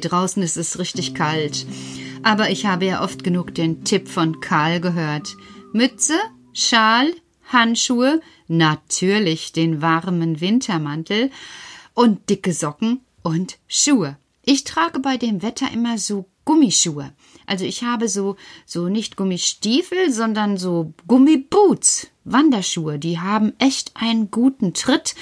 Draußen ist es richtig kalt. Aber ich habe ja oft genug den Tipp von Karl gehört. Mütze, Schal, Handschuhe, natürlich den warmen Wintermantel und dicke Socken und Schuhe. Ich trage bei dem Wetter immer so Gummischuhe. Also ich habe so, so nicht Gummistiefel, sondern so Gummiboots, Wanderschuhe. Die haben echt einen guten Tritt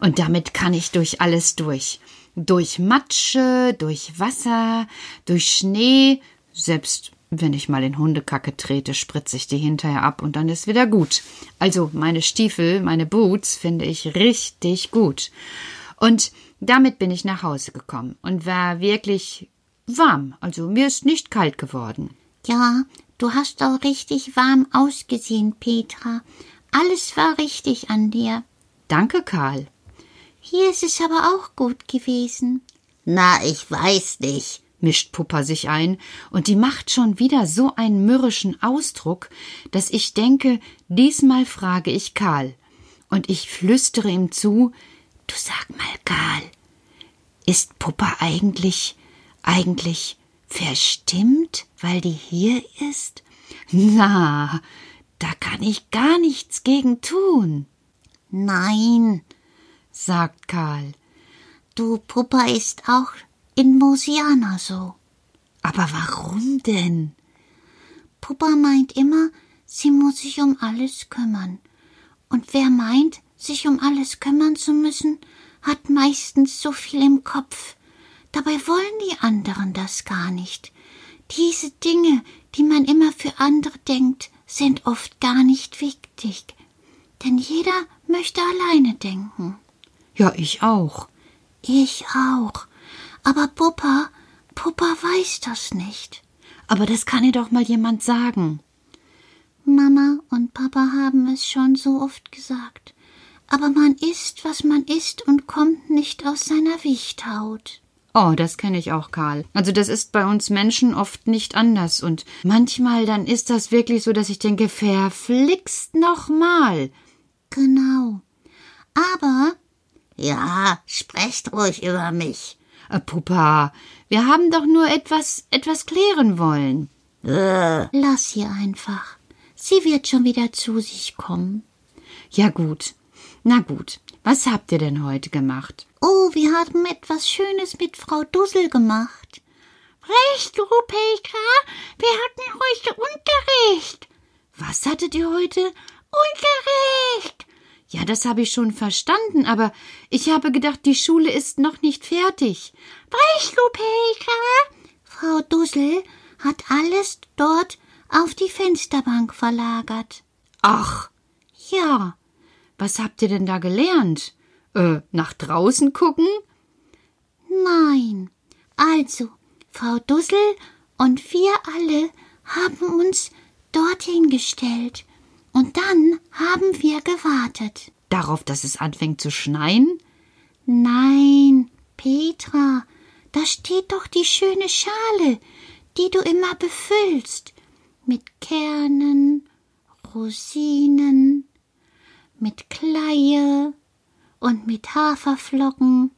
und damit kann ich durch alles durch durch Matsche, durch Wasser, durch Schnee, selbst wenn ich mal in Hundekacke trete, spritze ich die hinterher ab und dann ist wieder gut. Also meine Stiefel, meine Boots finde ich richtig gut. Und damit bin ich nach Hause gekommen und war wirklich warm. Also mir ist nicht kalt geworden. Ja, du hast auch richtig warm ausgesehen, Petra. Alles war richtig an dir. Danke, Karl. Hier ist es aber auch gut gewesen. Na, ich weiß nicht, mischt Puppa sich ein, und die macht schon wieder so einen mürrischen Ausdruck, dass ich denke, diesmal frage ich Karl. Und ich flüstere ihm zu, du sag mal, Karl, ist Puppa eigentlich, eigentlich verstimmt, weil die hier ist? Na, da kann ich gar nichts gegen tun. Nein, sagt Karl. Du Puppa ist auch in Mosiana so. Aber warum denn? Puppa meint immer, sie muss sich um alles kümmern. Und wer meint, sich um alles kümmern zu müssen, hat meistens so viel im Kopf. Dabei wollen die anderen das gar nicht. Diese Dinge, die man immer für andere denkt, sind oft gar nicht wichtig. Denn jeder möchte alleine denken. Ja, ich auch. Ich auch. Aber Puppa, Puppa weiß das nicht. Aber das kann ihr doch mal jemand sagen. Mama und Papa haben es schon so oft gesagt. Aber man isst, was man isst und kommt nicht aus seiner Wichthaut. Oh, das kenne ich auch, Karl. Also das ist bei uns Menschen oft nicht anders und manchmal dann ist das wirklich so, dass ich denke, verflixt nochmal. Genau. Aber ja, sprecht ruhig über mich. Äh, Puppa, wir haben doch nur etwas, etwas klären wollen. Äh. Lass sie einfach. Sie wird schon wieder zu sich kommen. Ja gut. Na gut. Was habt ihr denn heute gemacht? Oh, wir haben etwas Schönes mit Frau Dussel gemacht. Recht, du, Petra. Wir hatten heute Unterricht. Was hattet ihr heute? Unterricht. Ja, das habe ich schon verstanden, aber ich habe gedacht, die Schule ist noch nicht fertig. Petra? Frau Dussel hat alles dort auf die Fensterbank verlagert. Ach. Ja. Was habt ihr denn da gelernt? Äh, nach draußen gucken? Nein. Also, Frau Dussel und wir alle haben uns dorthin gestellt und dann haben wir gewartet. Darauf, dass es anfängt zu schneien? Nein, Petra, da steht doch die schöne Schale, die du immer befüllst. Mit Kernen, Rosinen, mit Kleie und mit Haferflocken.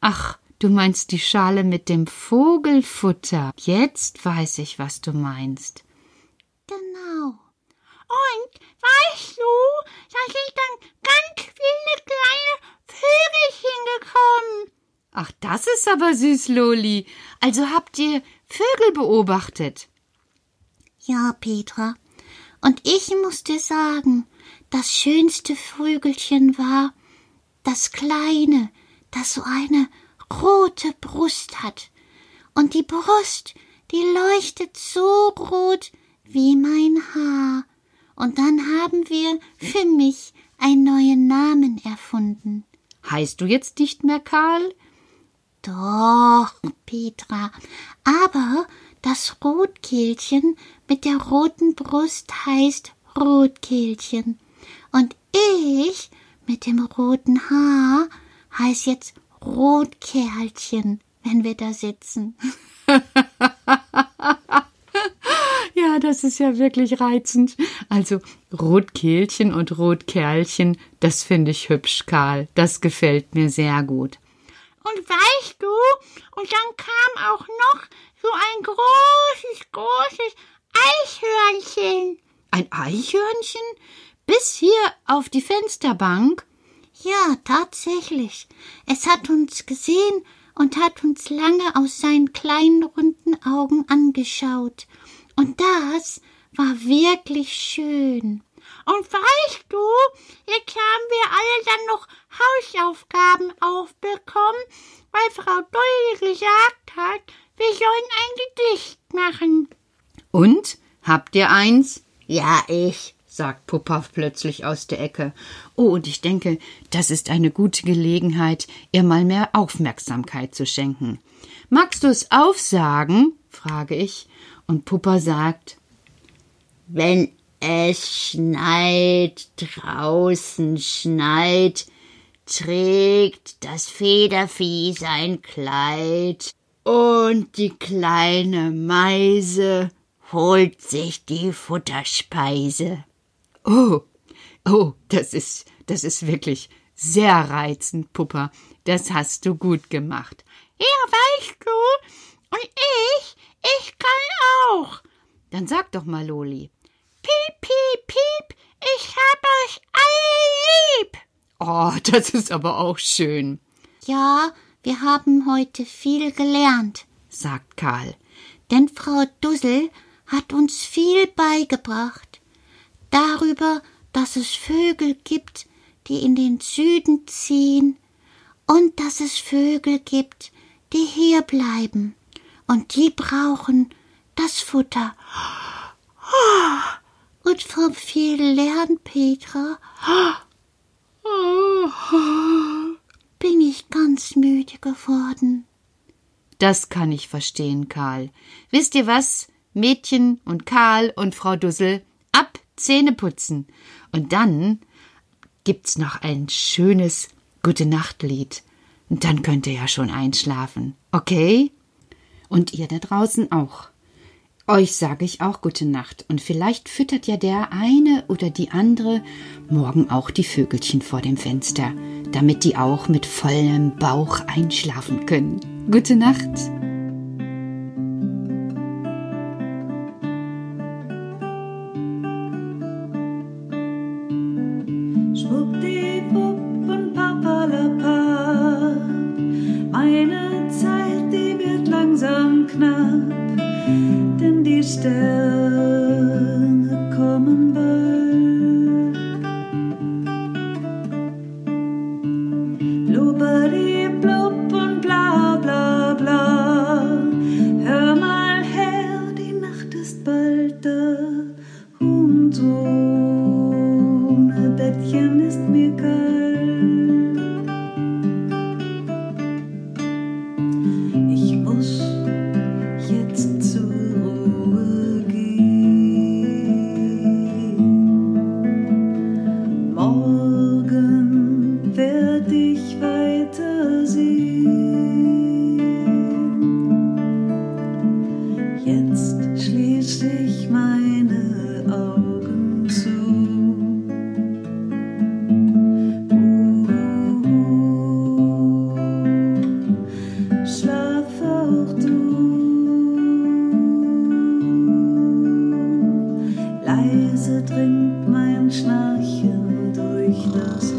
Ach, du meinst die Schale mit dem Vogelfutter. Jetzt weiß ich, was du meinst. Genau. Und weißt du, da sind dann ganz viele kleine Vögelchen gekommen. Ach, das ist aber süß, Loli. Also habt ihr Vögel beobachtet? Ja, Petra. Und ich muss dir sagen, das schönste Vögelchen war das kleine, das so eine rote Brust hat. Und die Brust, die leuchtet so rot wie mein Haar. Und dann haben wir für mich einen neuen Namen erfunden. Heißt du jetzt nicht mehr Karl? Doch, Petra. Aber das Rotkehlchen mit der roten Brust heißt Rotkehlchen. Und ich mit dem roten Haar heißt jetzt Rotkerlchen, wenn wir da sitzen. Das ist ja wirklich reizend. Also Rotkehlchen und Rotkerlchen, das finde ich hübsch, Karl. Das gefällt mir sehr gut. Und weißt du, und dann kam auch noch so ein großes, großes Eichhörnchen. Ein Eichhörnchen? Bis hier auf die Fensterbank? Ja, tatsächlich. Es hat uns gesehen und hat uns lange aus seinen kleinen runden Augen angeschaut. Und das war wirklich schön. Und weißt du, jetzt haben wir alle dann noch Hausaufgaben aufbekommen, weil Frau Dolly gesagt hat, wir sollen ein Gedicht machen. Und? Habt ihr eins? Ja, ich, sagt Puppa plötzlich aus der Ecke. Oh, und ich denke, das ist eine gute Gelegenheit, ihr mal mehr Aufmerksamkeit zu schenken. Magst du es aufsagen? frage ich, und Puppa sagt Wenn es schneit, draußen schneit, trägt das Federvieh sein Kleid, und die kleine Meise holt sich die Futterspeise. Oh, oh, das ist, das ist wirklich sehr reizend, Puppa. Das hast du gut gemacht. Ja, weißt du, und ich, ich kann auch. Dann sag doch mal, Loli. Piep, piep, piep, ich hab euch alle lieb. Oh, das ist aber auch schön. Ja, wir haben heute viel gelernt, sagt Karl. Denn Frau Dussel hat uns viel beigebracht. Darüber, dass es Vögel gibt, die in den Süden ziehen, und dass es Vögel gibt, die hier bleiben, und die brauchen das Futter. Und vom viel Lernen, Petra, bin ich ganz müde geworden. Das kann ich verstehen, Karl. Wisst ihr was? Mädchen und Karl und Frau Dussel ab Zähne putzen. Und dann gibt's noch ein schönes Gute Nacht Lied. Und dann könnt ihr ja schon einschlafen. Okay? Und ihr da draußen auch. Euch sage ich auch gute Nacht und vielleicht füttert ja der eine oder die andere morgen auch die Vögelchen vor dem Fenster, damit die auch mit vollem Bauch einschlafen können. Gute Nacht. Die Leise dringt mein Schnarchen durch das.